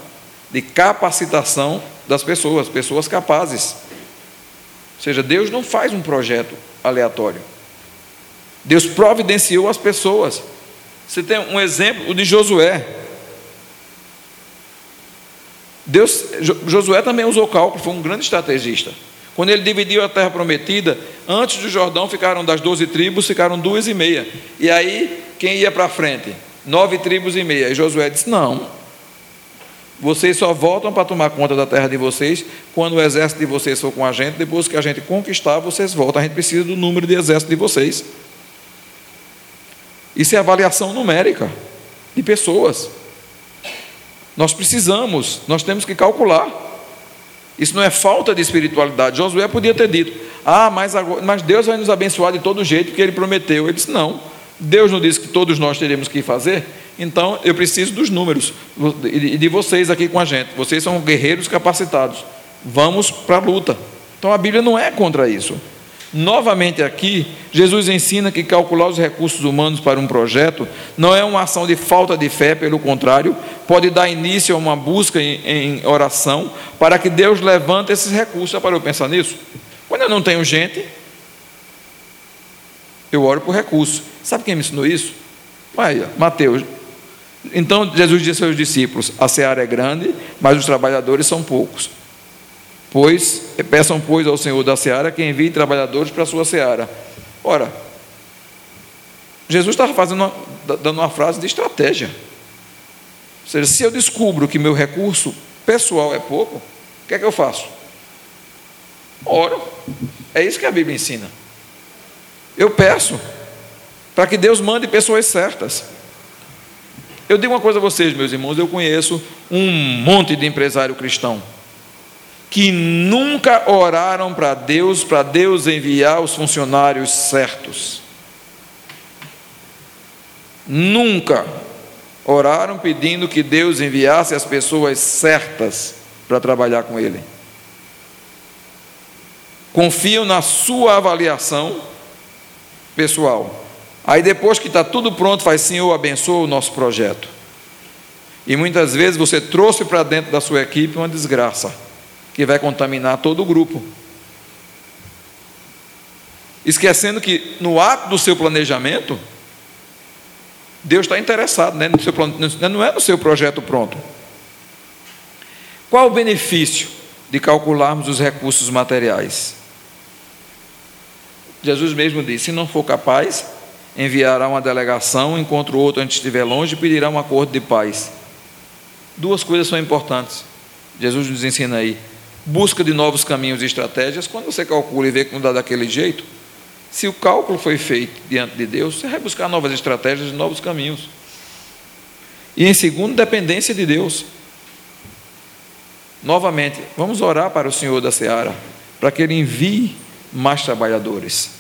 de capacitação das pessoas, pessoas capazes. Ou seja, Deus não faz um projeto aleatório. Deus providenciou as pessoas. Você tem um exemplo, o de Josué. Deus, Josué também usou cálculo, foi um grande estrategista. Quando ele dividiu a terra prometida, antes do Jordão ficaram das doze tribos, ficaram duas e meia. E aí, quem ia para frente? Nove tribos e meia. E Josué disse: Não, vocês só voltam para tomar conta da terra de vocês quando o exército de vocês for com a gente. Depois que a gente conquistar, vocês voltam. A gente precisa do número de exército de vocês. Isso é avaliação numérica de pessoas. Nós precisamos, nós temos que calcular. Isso não é falta de espiritualidade. Josué podia ter dito: Ah, mas, agora, mas Deus vai nos abençoar de todo jeito, porque Ele prometeu. Ele disse: Não. Deus não disse que todos nós teríamos que fazer? Então eu preciso dos números e de vocês aqui com a gente. Vocês são guerreiros capacitados. Vamos para a luta. Então a Bíblia não é contra isso. Novamente aqui, Jesus ensina que calcular os recursos humanos para um projeto não é uma ação de falta de fé, pelo contrário, pode dar início a uma busca em, em oração para que Deus levante esses recursos. Já parou pensar nisso? Quando eu não tenho gente, eu oro por recursos. Sabe quem me ensinou isso? Vai, Mateus. Então Jesus disse aos seus discípulos: A seara é grande, mas os trabalhadores são poucos. Pois, peçam, pois, ao Senhor da seara que envie trabalhadores para a sua seara. Ora, Jesus estava fazendo uma, dando uma frase de estratégia. Ou seja, se eu descubro que meu recurso pessoal é pouco, o que é que eu faço? Oro. É isso que a Bíblia ensina. Eu peço para que Deus mande pessoas certas. Eu digo uma coisa a vocês, meus irmãos, eu conheço um monte de empresário cristão que nunca oraram para Deus, para Deus enviar os funcionários certos. Nunca oraram pedindo que Deus enviasse as pessoas certas para trabalhar com Ele. Confiam na sua avaliação pessoal. Aí depois que está tudo pronto, faz Senhor, abençoa o nosso projeto. E muitas vezes você trouxe para dentro da sua equipe uma desgraça, que vai contaminar todo o grupo. Esquecendo que no ato do seu planejamento, Deus está interessado, né, no seu, não é no seu projeto pronto. Qual o benefício de calcularmos os recursos materiais? Jesus mesmo disse: se não for capaz, enviará uma delegação, enquanto o outro antes estiver longe, pedirá um acordo de paz. Duas coisas são importantes. Jesus nos ensina aí. Busca de novos caminhos e estratégias. Quando você calcula e vê que não dá daquele jeito, se o cálculo foi feito diante de Deus, você vai buscar novas estratégias e novos caminhos. E em segundo, dependência de Deus. Novamente, vamos orar para o Senhor da Seara, para que Ele envie mais trabalhadores.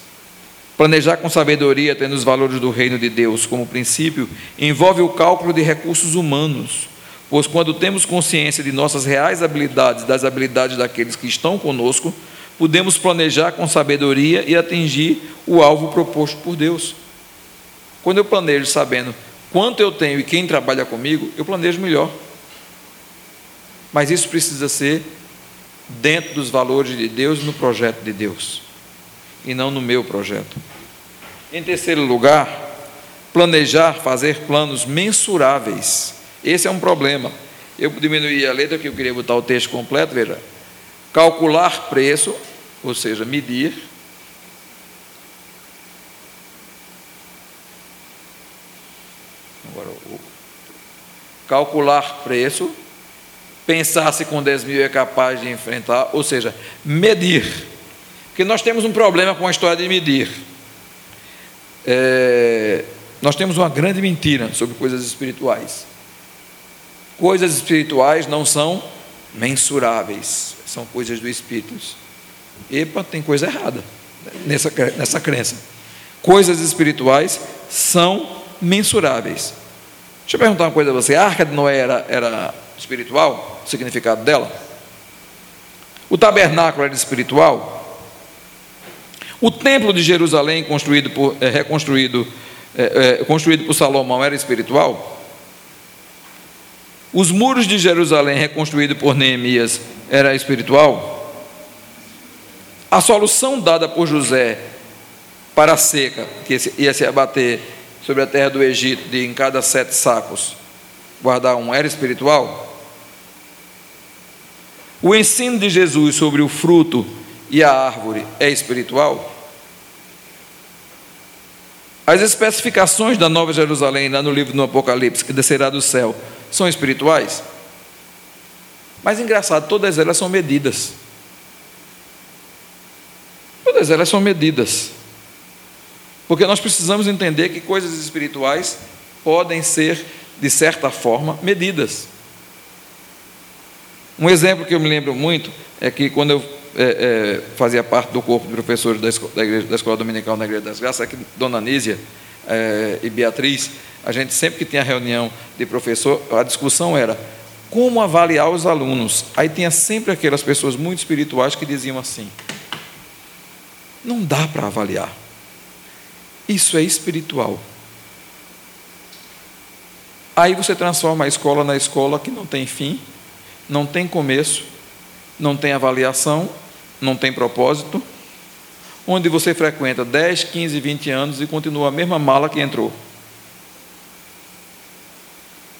Planejar com sabedoria, tendo os valores do reino de Deus como princípio, envolve o cálculo de recursos humanos, pois quando temos consciência de nossas reais habilidades, das habilidades daqueles que estão conosco, podemos planejar com sabedoria e atingir o alvo proposto por Deus. Quando eu planejo sabendo quanto eu tenho e quem trabalha comigo, eu planejo melhor. Mas isso precisa ser dentro dos valores de Deus no projeto de Deus, e não no meu projeto. Em terceiro lugar, planejar, fazer planos mensuráveis. Esse é um problema. Eu diminuí a letra que eu queria botar o texto completo, veja calcular preço, ou seja, medir. Agora, calcular preço, pensar se com 10 mil é capaz de enfrentar, ou seja, medir. Porque nós temos um problema com a história de medir. É, nós temos uma grande mentira sobre coisas espirituais. Coisas espirituais não são mensuráveis são coisas do Espírito. Epa, tem coisa errada nessa, nessa crença. Coisas espirituais são mensuráveis. Deixa eu perguntar uma coisa a você: a arca de Noé era, era espiritual? O significado dela? O tabernáculo era espiritual? O templo de Jerusalém, construído por, é, reconstruído, é, é, construído por Salomão, era espiritual? Os muros de Jerusalém, reconstruídos por Neemias, era espiritual? A solução dada por José para a seca, que ia se abater sobre a terra do Egito, de em cada sete sacos, guardar um, era espiritual? O ensino de Jesus sobre o fruto e a árvore é espiritual? As especificações da Nova Jerusalém, lá no livro do Apocalipse, que descerá do céu, são espirituais? Mas engraçado, todas elas são medidas. Todas elas são medidas. Porque nós precisamos entender que coisas espirituais podem ser, de certa forma, medidas. Um exemplo que eu me lembro muito é que quando eu é, é, fazia parte do corpo de professores da escola, da, igreja, da escola dominical na Igreja das Graças, aqui Dona Nísia é, e Beatriz, a gente sempre que tinha reunião de professor, a discussão era como avaliar os alunos. Aí tinha sempre aquelas pessoas muito espirituais que diziam assim: não dá para avaliar. Isso é espiritual. Aí você transforma a escola na escola que não tem fim, não tem começo, não tem avaliação, não tem propósito, onde você frequenta 10, 15, 20 anos e continua a mesma mala que entrou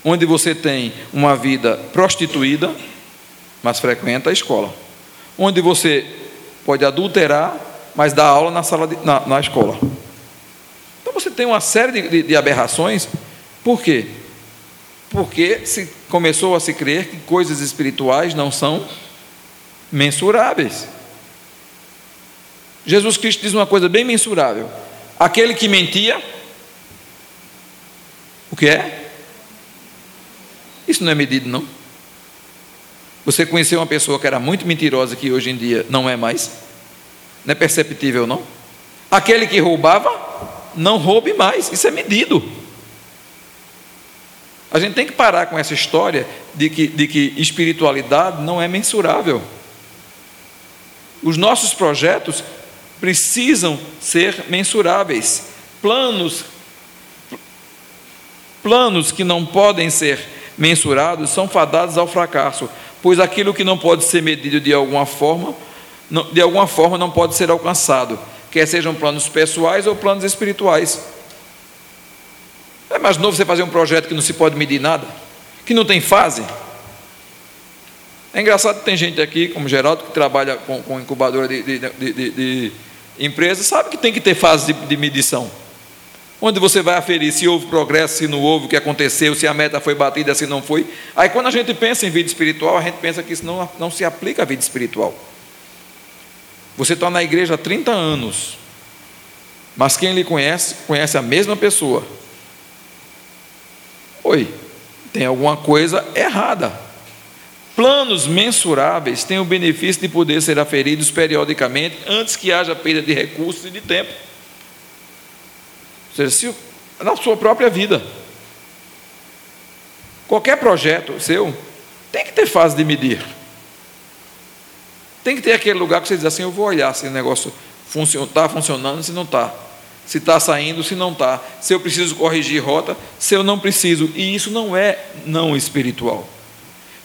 onde você tem uma vida prostituída, mas frequenta a escola, onde você pode adulterar, mas dá aula na sala de, na, na, escola. Então você tem uma série de, de, de aberrações. Por quê? Porque se começou a se crer que coisas espirituais não são mensuráveis. Jesus Cristo diz uma coisa bem mensurável: aquele que mentia, o que é? Isso não é medido, não. Você conheceu uma pessoa que era muito mentirosa, que hoje em dia não é mais? Não é perceptível, não? Aquele que roubava, não roube mais. Isso é medido. A gente tem que parar com essa história de que, de que espiritualidade não é mensurável. Os nossos projetos precisam ser mensuráveis. Planos, planos que não podem ser mensurados são fadados ao fracasso, pois aquilo que não pode ser medido de alguma forma, de alguma forma não pode ser alcançado, quer sejam planos pessoais ou planos espirituais. É mais novo você fazer um projeto que não se pode medir nada, que não tem fase. É engraçado que tem gente aqui, como Geraldo, que trabalha com, com incubadora de, de, de, de, empresa, sabe que tem que ter fase de, de medição. onde você vai aferir se houve progresso, se não houve, o que aconteceu, se a meta foi batida, se não foi. Aí quando a gente pensa em vida espiritual, a gente pensa que isso não, não se aplica à vida espiritual. Você está na igreja há 30 anos, mas quem lhe conhece, conhece a mesma pessoa. Oi, tem alguma coisa errada. Planos mensuráveis têm o benefício de poder ser aferidos periodicamente antes que haja perda de recursos e de tempo. Ou seja, se, na sua própria vida. Qualquer projeto seu tem que ter fase de medir. Tem que ter aquele lugar que você diz assim: eu vou olhar se o negócio está funcionando, se não está. Se está saindo, se não está. Se eu preciso corrigir rota, se eu não preciso. E isso não é não espiritual.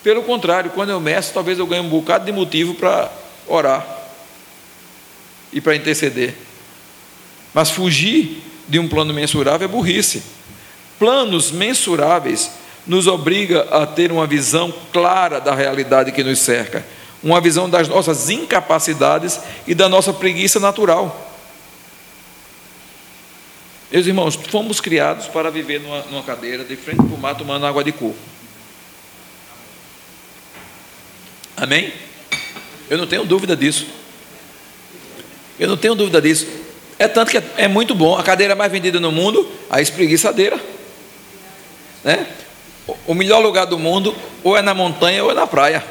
Pelo contrário, quando eu meço, talvez eu ganhe um bocado de motivo para orar e para interceder. Mas fugir de um plano mensurável é burrice. Planos mensuráveis nos obriga a ter uma visão clara da realidade que nos cerca, uma visão das nossas incapacidades e da nossa preguiça natural. Meus irmãos, fomos criados para viver numa, numa cadeira de frente para o mar tomando água de coco. Amém? Eu não tenho dúvida disso. Eu não tenho dúvida disso. É tanto que é muito bom. A cadeira mais vendida no mundo, a espreguiçadeira. Né? O melhor lugar do mundo, ou é na montanha ou é na praia.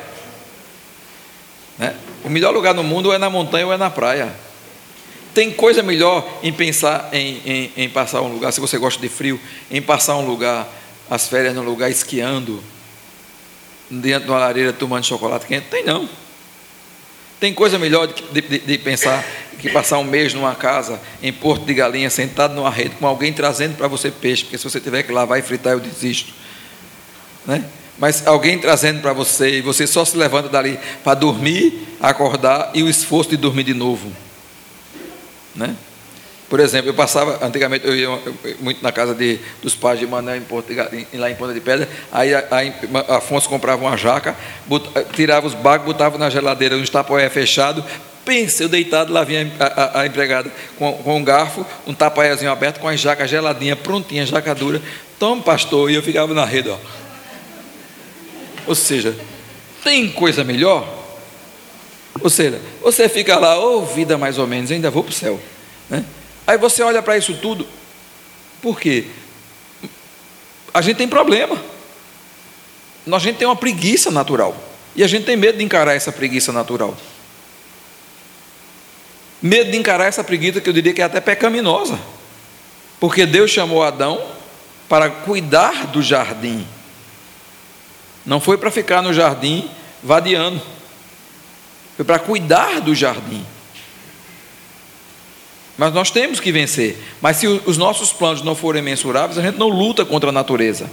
Né? O melhor lugar no mundo, ou é na montanha ou é na praia. Tem coisa melhor em pensar em, em, em passar um lugar, se você gosta de frio, em passar um lugar, as férias num lugar esquiando, dentro de uma lareira tomando chocolate quente? Tem não. Tem coisa melhor de, de, de, pensar que passar um mês numa casa em Porto de Galinha, sentado numa rede, com alguém trazendo para você peixe, porque se você tiver que lavar e fritar, eu desisto. Né? Mas alguém trazendo para você e você só se levanta dali para dormir, acordar e o esforço de dormir de novo. Né? Por exemplo, eu passava, antigamente eu ia muito na casa de, dos pais de Mané, em Porto, lá em Ponta de Pedra, aí a, a Afonso comprava uma jaca, tirava os bagos, botava na geladeira, um tapoé fechado, pensa, eu deitado, lá vinha a, a, a empregada com, com, um garfo, um tapoézinho aberto, com a jaca geladinha, prontinha, jaca dura, toma pastor, e eu ficava na rede, ó. Ou seja, tem coisa melhor? Ou seja, você fica lá, ô oh, vida mais ou menos, ainda vou para o céu, né? Aí você olha para isso tudo, por quê? A gente tem problema. A gente tem uma preguiça natural. E a gente tem medo de encarar essa preguiça natural. Medo de encarar essa preguiça que eu diria que é até pecaminosa. Porque Deus chamou Adão para cuidar do jardim. Não foi para ficar no jardim vadiando. Foi para cuidar do jardim. Mas nós temos que vencer. Mas se os nossos planos não forem mensuráveis, a gente não luta contra a natureza.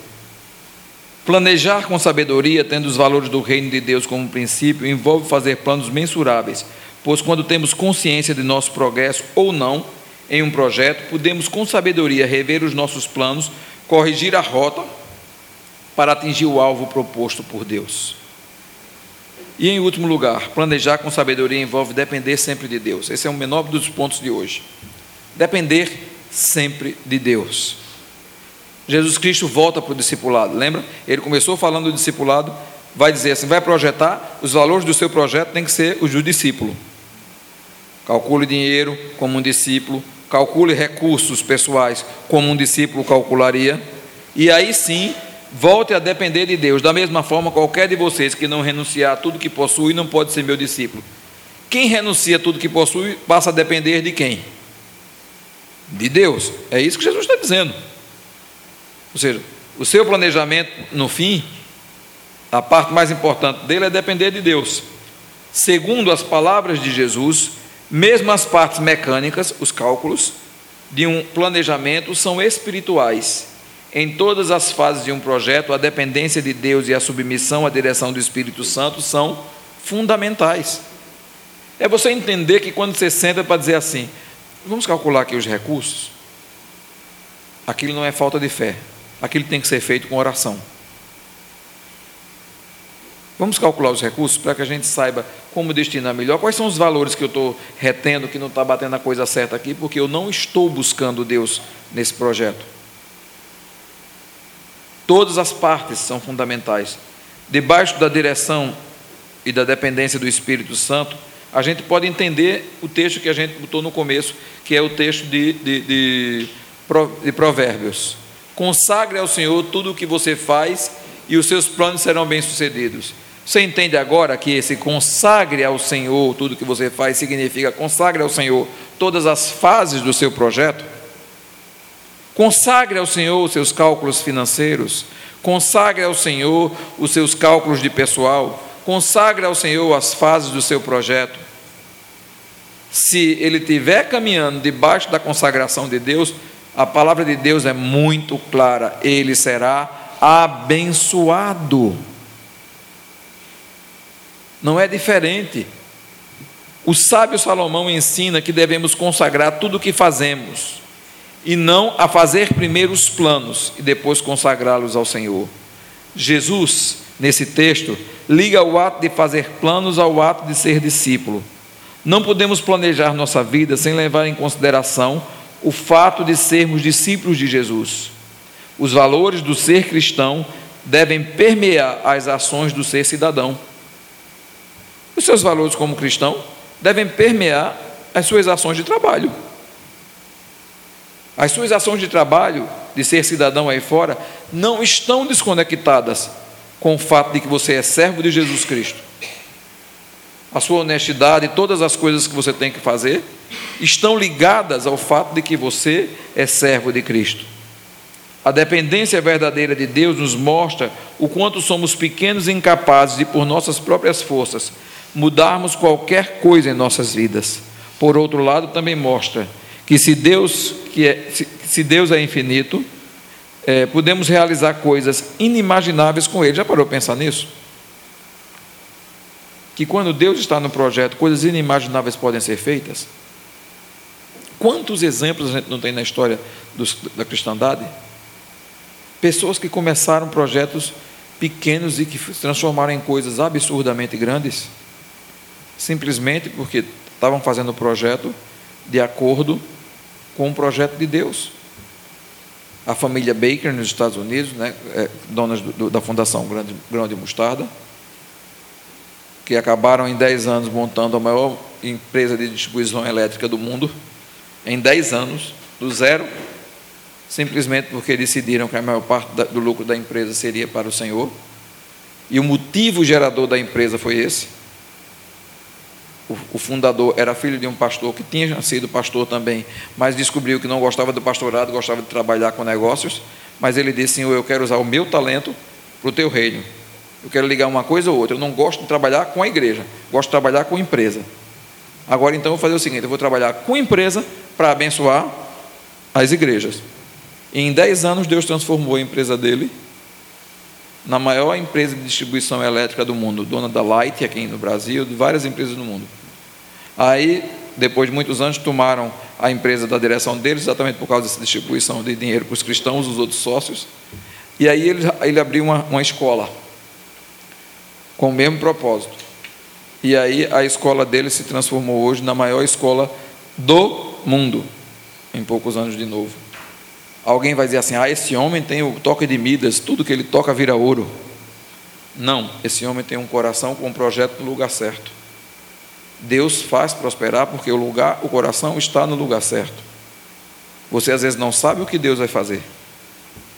Planejar com sabedoria, tendo os valores do reino de Deus como princípio, envolve fazer planos mensuráveis, pois quando temos consciência de nosso progresso ou não em um projeto, podemos com sabedoria rever os nossos planos, corrigir a rota para atingir o alvo proposto por Deus. E em último lugar, planejar com sabedoria envolve depender sempre de Deus. Esse é o menor dos pontos de hoje. Depender sempre de Deus. Jesus Cristo volta para o discipulado, lembra? Ele começou falando do discipulado, vai dizer assim: vai projetar, os valores do seu projeto tem que ser os do discípulo. Calcule dinheiro como um discípulo, calcule recursos pessoais como um discípulo calcularia, e aí sim Volte a depender de Deus. Da mesma forma, qualquer de vocês que não renunciar a tudo que possui não pode ser meu discípulo. Quem renuncia a tudo que possui passa a depender de quem? De Deus. É isso que Jesus está dizendo. Ou seja, o seu planejamento, no fim, a parte mais importante dele é depender de Deus. Segundo as palavras de Jesus, mesmo as partes mecânicas, os cálculos de um planejamento são espirituais em todas as fases de um projeto, a dependência de Deus e a submissão à direção do Espírito Santo são fundamentais. É você entender que quando você senta para dizer assim, vamos calcular aqui os recursos, aquilo não é falta de fé, aquilo tem que ser feito com oração. Vamos calcular os recursos para que a gente saiba como destinar melhor. Quais são os valores que eu estou retendo, que não está batendo a coisa certa aqui, porque eu não estou buscando Deus nesse projeto. Todas as partes são fundamentais. Debaixo da direção e da dependência do Espírito Santo, a gente pode entender o texto que a gente botou no começo, que é o texto de, de, de, de Provérbios. Consagre ao Senhor tudo o que você faz e os seus planos serão bem-sucedidos. Você entende agora que esse consagre ao Senhor tudo que você faz significa consagre ao Senhor todas as fases do seu projeto? Consagre ao Senhor os seus cálculos financeiros, consagre ao Senhor os seus cálculos de pessoal, consagre ao Senhor as fases do seu projeto. Se ele estiver caminhando debaixo da consagração de Deus, a palavra de Deus é muito clara: ele será abençoado. Não é diferente. O sábio Salomão ensina que devemos consagrar tudo o que fazemos, e não a fazer primeiro os planos e depois consagrá-los ao Senhor. Jesus, nesse texto, liga o ato de fazer planos ao ato de ser discípulo. Não podemos planejar nossa vida sem levar em consideração o fato de sermos discípulos de Jesus. Os valores do ser cristão devem permear as ações do ser cidadão. Os seus valores como cristão devem permear as suas ações de trabalho. As suas ações de trabalho, de ser cidadão aí fora, não estão desconectadas com o fato de que você é servo de Jesus Cristo. A sua honestidade, todas as coisas que você tem que fazer, estão ligadas ao fato de que você é servo de Cristo. A dependência verdadeira de Deus nos mostra o quanto somos pequenos e incapazes de, por nossas próprias forças, mudarmos qualquer coisa em nossas vidas. Por outro lado, também mostra que se Deus, que é, se, se Deus é infinito, é, podemos realizar coisas inimagináveis com Ele. Já parou pensar nisso? Que quando Deus está no projeto, coisas inimagináveis podem ser feitas? Quantos exemplos a gente não tem na história dos, da cristandade? Pessoas que começaram projetos pequenos e que se transformaram em coisas absurdamente grandes simplesmente porque estavam fazendo o projeto de acordo com o projeto de Deus. A família Baker, nos Estados Unidos, né, é, donas do, da Fundação Grande, Grande Mostarda, que acabaram em 10 anos montando a maior empresa de distribuição elétrica do mundo, em 10 anos, do zero, simplesmente porque decidiram que a maior parte do lucro da empresa seria para o Senhor. E o motivo gerador da empresa foi esse o, fundador era filho de um pastor que tinha sido pastor também, mas descobriu que não gostava do pastorado, gostava de trabalhar com negócios. Mas ele disse: Senhor, eu quero usar o meu talento para o teu reino. Eu quero ligar uma coisa ou outra. Eu não gosto de trabalhar com a igreja, gosto de trabalhar com empresa. Agora então eu vou fazer o seguinte: eu vou trabalhar com empresa para abençoar as igrejas. E em 10 anos Deus transformou a empresa dele na maior empresa de distribuição elétrica do mundo, dona da Light aqui no Brasil, de várias empresas no mundo. Aí, depois de muitos anos, tomaram a empresa da direção deles, exatamente por causa dessa distribuição de dinheiro para os cristãos, os outros sócios. E aí ele, ele abriu uma, uma escola, com o mesmo propósito. E aí a escola dele se transformou hoje na maior escola do mundo, em poucos anos de novo. Alguém vai dizer assim: ah, esse homem tem o toque de Midas, tudo que ele toca vira ouro. Não, esse homem tem um coração com um projeto no lugar certo. Deus faz prosperar porque o lugar, o coração está no lugar certo. Você às vezes não sabe o que Deus vai fazer,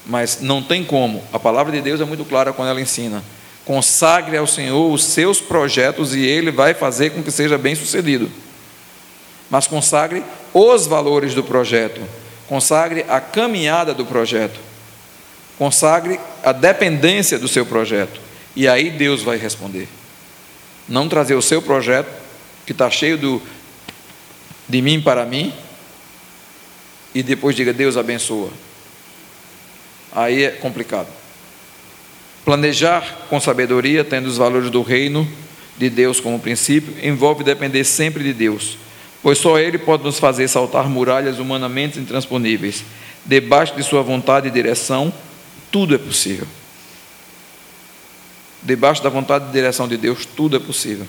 mas não tem como. A palavra de Deus é muito clara quando ela ensina: consagre ao Senhor os seus projetos e Ele vai fazer com que seja bem sucedido. Mas consagre os valores do projeto consagre a caminhada do projeto, consagre a dependência do seu projeto, e aí Deus vai responder. Não trazer o seu projeto, que está cheio do, de mim para mim, e depois diga Deus abençoa. Aí é complicado. Planejar com sabedoria, tendo os valores do reino de Deus como princípio, envolve depender sempre de Deus pois só Ele pode nos fazer saltar muralhas humanamente intransponíveis. Debaixo de Sua vontade e direção, tudo é possível. debaixo da vontade e direção de Deus, tudo é possível.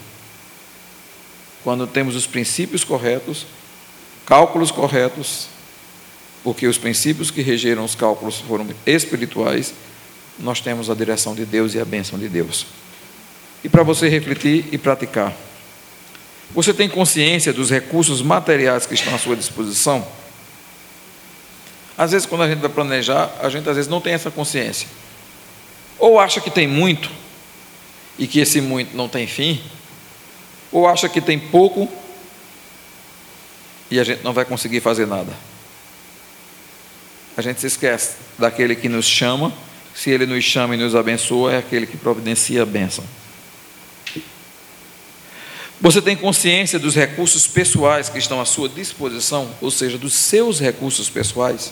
Quando temos os princípios corretos, cálculos corretos, porque os princípios que regeram os cálculos foram espirituais, nós temos a direção de Deus e a bênção de Deus. E para você refletir e praticar. Você tem consciência dos recursos materiais que estão à sua disposição? Às vezes, quando a gente vai planejar, a gente às vezes não tem essa consciência. Ou acha que tem muito e que esse muito não tem fim, ou acha que tem pouco e a gente não vai conseguir fazer nada. A gente se esquece daquele que nos chama, se ele nos chama e nos abençoa, é aquele que providencia a bênção. Você tem consciência dos recursos pessoais que estão à sua disposição, ou seja, dos seus recursos pessoais?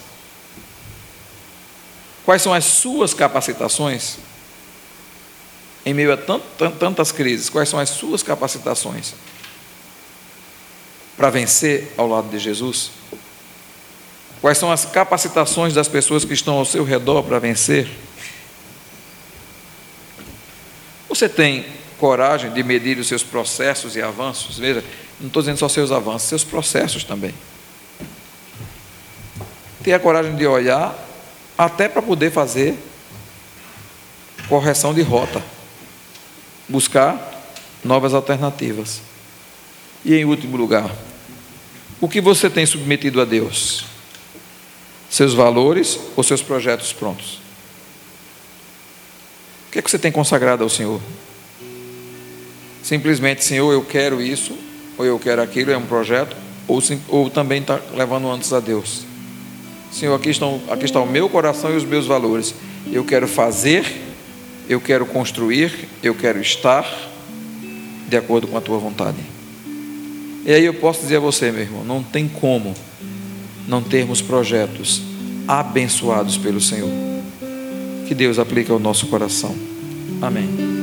Quais são as suas capacitações? Em meio a tantas crises, quais são as suas capacitações para vencer ao lado de Jesus? Quais são as capacitações das pessoas que estão ao seu redor para vencer? Você tem coragem de medir os seus processos e avanços? Veja, não estou dizendo só seus avanços, seus processos também. Ter a coragem de olhar até para poder fazer correção de rota, buscar novas alternativas. E em último lugar, o que você tem submetido a Deus? Seus valores ou seus projetos prontos? O que é que você tem consagrado ao Senhor? Simplesmente, Senhor, eu quero isso, ou eu quero aquilo, é um projeto, ou, ou também está levando antes a Deus. Senhor, aqui, estão, aqui está o meu coração e os meus valores. Eu quero fazer, eu quero construir, eu quero estar de acordo com a tua vontade. E aí eu posso dizer a você, meu irmão, não tem como não termos projetos abençoados pelo Senhor. Que Deus aplique ao nosso coração. Amém.